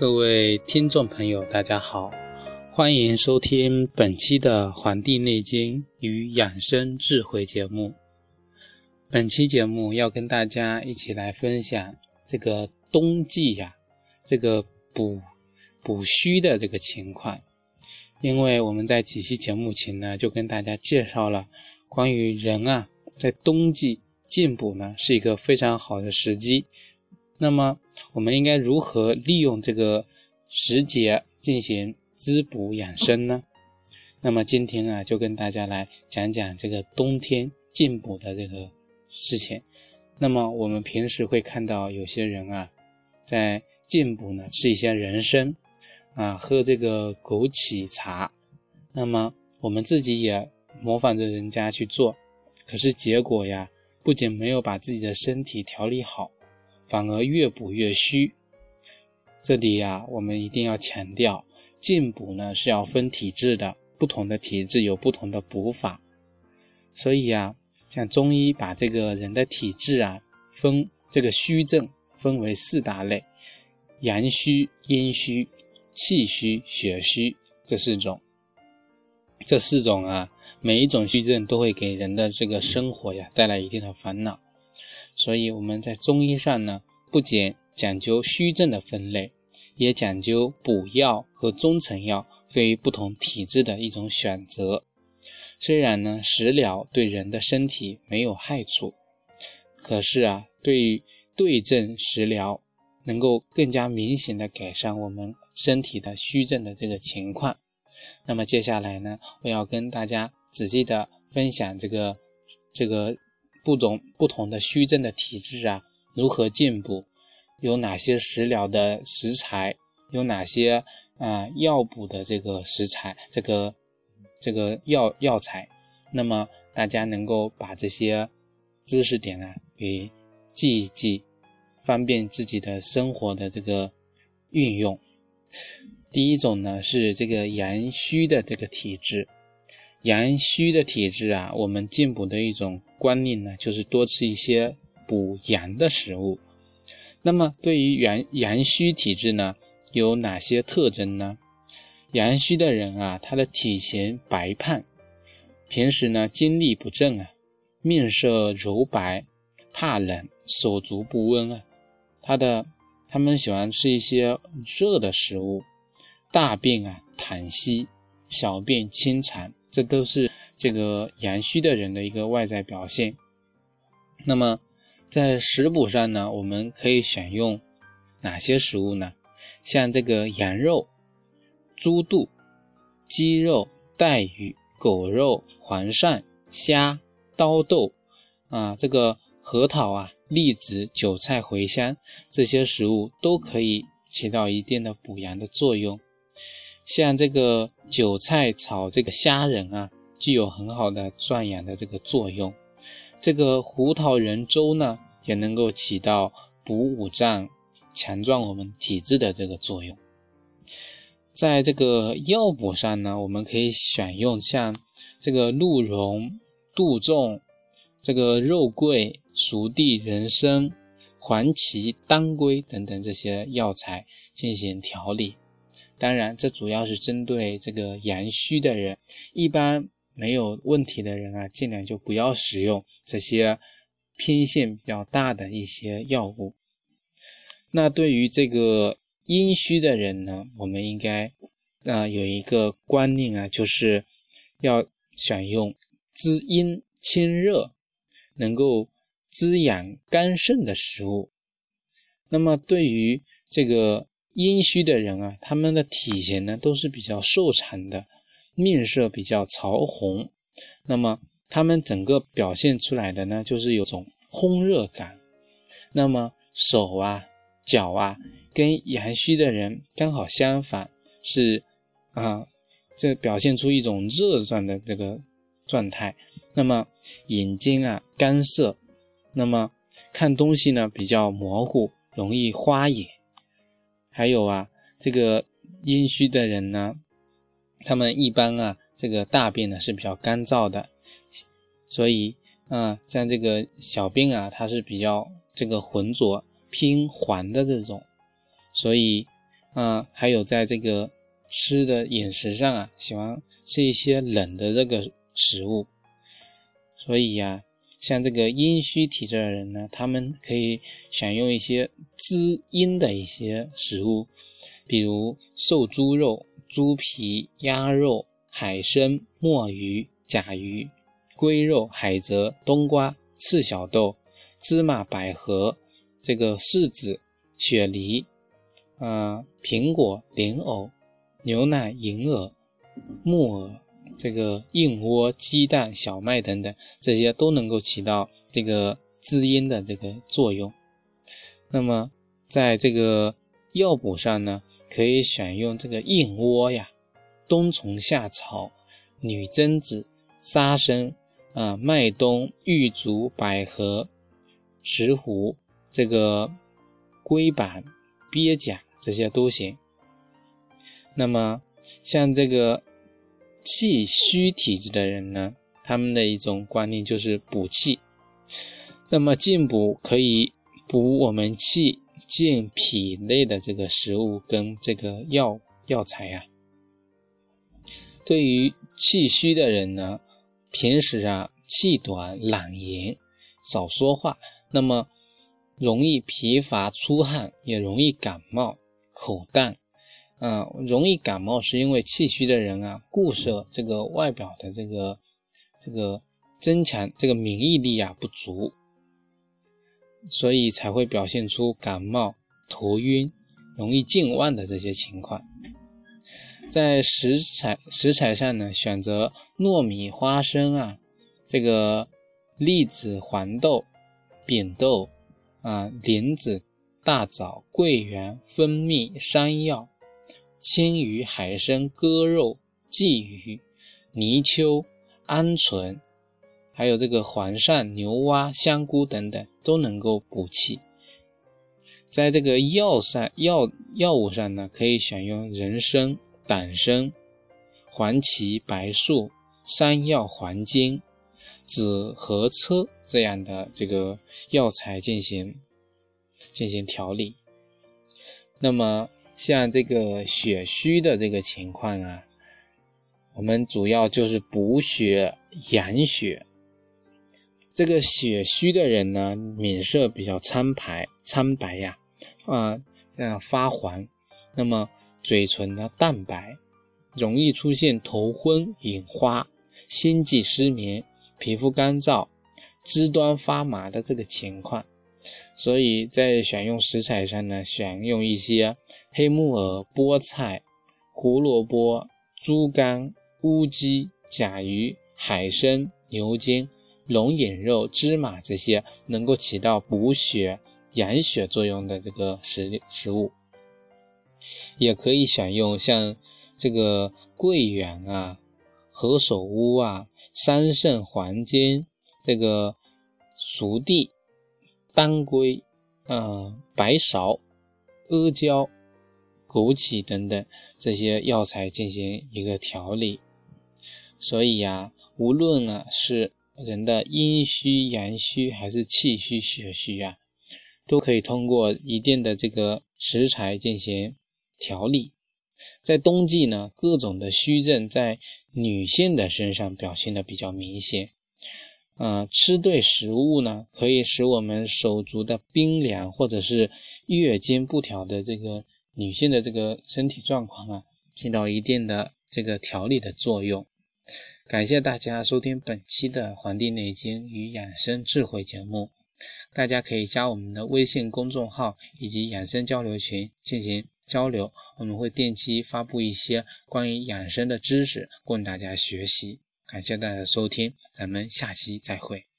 各位听众朋友，大家好，欢迎收听本期的《黄帝内经与养生智慧》节目。本期节目要跟大家一起来分享这个冬季呀，这个补补虚的这个情况。因为我们在几期节目前呢，就跟大家介绍了关于人啊，在冬季进补呢是一个非常好的时机。那么，我们应该如何利用这个时节进行滋补养生呢？那么今天啊，就跟大家来讲讲这个冬天进补的这个事情。那么我们平时会看到有些人啊，在进补呢，吃一些人参啊，喝这个枸杞茶。那么我们自己也模仿着人家去做，可是结果呀，不仅没有把自己的身体调理好。反而越补越虚。这里呀，我们一定要强调，进补呢是要分体质的，不同的体质有不同的补法。所以啊，像中医把这个人的体质啊分这个虚症分为四大类：阳虚、阴虚、气虚、血虚这四种。这四种啊，每一种虚症都会给人的这个生活呀带来一定的烦恼。所以我们在中医上呢，不仅讲究虚症的分类，也讲究补药和中成药对于不同体质的一种选择。虽然呢，食疗对人的身体没有害处，可是啊，对于对症食疗，能够更加明显的改善我们身体的虚症的这个情况。那么接下来呢，我要跟大家仔细的分享这个这个。不同不同的虚症的体质啊，如何进补？有哪些食疗的食材？有哪些啊药补的这个食材？这个这个药药材？那么大家能够把这些知识点啊给记一记，方便自己的生活的这个运用。第一种呢是这个阳虚的这个体质。阳虚的体质啊，我们进补的一种观念呢，就是多吃一些补阳的食物。那么对于阳阳虚体质呢，有哪些特征呢？阳虚的人啊，他的体型白胖，平时呢精力不振啊，面色柔白，怕冷，手足不温啊。他的他们喜欢吃一些热的食物，大便啊溏稀，小便清长。这都是这个阳虚的人的一个外在表现。那么，在食补上呢，我们可以选用哪些食物呢？像这个羊肉、猪肚、鸡肉、带鱼、狗肉、黄鳝、虾、刀豆啊，这个核桃啊、栗子、韭菜、茴香这些食物都可以起到一定的补阳的作用。像这个韭菜炒这个虾仁啊，具有很好的壮阳的这个作用。这个胡桃仁粥呢，也能够起到补五脏、强壮我们体质的这个作用。在这个药补上呢，我们可以选用像这个鹿茸、杜仲、这个肉桂、熟地、人参、黄芪、当归等等这些药材进行调理。当然，这主要是针对这个阳虚的人，一般没有问题的人啊，尽量就不要使用这些偏性比较大的一些药物。那对于这个阴虚的人呢，我们应该啊有一个观念啊，就是要选用滋阴清热、能够滋养肝肾的食物。那么对于这个。阴虚的人啊，他们的体型呢都是比较瘦长的，面色比较潮红，那么他们整个表现出来的呢就是有种烘热感。那么手啊、脚啊，跟阳虚的人刚好相反，是啊，这表现出一种热状的这个状态。那么眼睛啊干涩，那么看东西呢比较模糊，容易花眼。还有啊，这个阴虚的人呢，他们一般啊，这个大便呢是比较干燥的，所以啊，像这个小便啊，它是比较这个浑浊偏黄的这种，所以啊，还有在这个吃的饮食上啊，喜欢吃一些冷的这个食物。所以呀，像这个阴虚体质的人呢，他们可以选用一些滋阴的一些食物，比如瘦猪肉、猪皮、鸭肉、海参、墨鱼、甲鱼、龟肉、海蜇、冬瓜、赤小豆、芝麻、百合、这个柿子、雪梨、啊苹果、莲藕、牛奶、银耳、木耳。这个燕窝、鸡蛋、小麦等等，这些都能够起到这个滋阴的这个作用。那么，在这个药补上呢，可以选用这个燕窝呀、冬虫夏草、女贞子、沙参啊、麦冬、玉竹、百合、石斛、这个龟板、鳖甲这些都行。那么，像这个。气虚体质的人呢，他们的一种观念就是补气。那么进补可以补我们气健脾内的这个食物跟这个药药材呀。对于气虚的人呢，平时啊气短懒言，少说话，那么容易疲乏出汗，也容易感冒，口淡。啊，容易感冒是因为气虚的人啊，固摄这个外表的这个这个增强这个免疫力啊不足，所以才会表现出感冒、头晕、容易健忘的这些情况。在食材食材上呢，选择糯米、花生啊，这个栗子、黄豆、扁豆啊、莲子、大枣、桂圆、蜂蜜、山药。青鱼、海参、鸽肉、鲫鱼、泥鳅、鹌鹑，还有这个黄鳝、牛蛙、香菇等等，都能够补气。在这个药上药药物上呢，可以选用人参、党参、黄芪、白术、山药、黄精、紫河车这样的这个药材进行进行调理。那么。像这个血虚的这个情况啊，我们主要就是补血养血。这个血虚的人呢，脸色比较苍白，苍白呀，啊，这样发黄，那么嘴唇呢淡白，容易出现头昏眼花、心悸失眠、皮肤干燥、肢端发麻的这个情况。所以在选用食材上呢，选用一些黑木耳、菠菜、胡萝卜、猪肝、乌鸡、甲鱼、海参、牛筋、龙眼肉、芝麻这些能够起到补血养血作用的这个食食物，也可以选用像这个桂圆啊、何首乌啊、桑葚、黄精、这个熟地。当归、啊白芍、阿胶、枸杞等等这些药材进行一个调理，所以呀，无论啊是人的阴虚、阳虚还是气虚、血虚啊，都可以通过一定的这个食材进行调理。在冬季呢，各种的虚症在女性的身上表现的比较明显。啊，吃对食物呢，可以使我们手足的冰凉，或者是月经不调的这个女性的这个身体状况啊，起到一定的这个调理的作用。感谢大家收听本期的《黄帝内经与养生智慧》节目，大家可以加我们的微信公众号以及养生交流群进行交流，我们会定期发布一些关于养生的知识供大家学习。感谢大家的收听，咱们下期再会。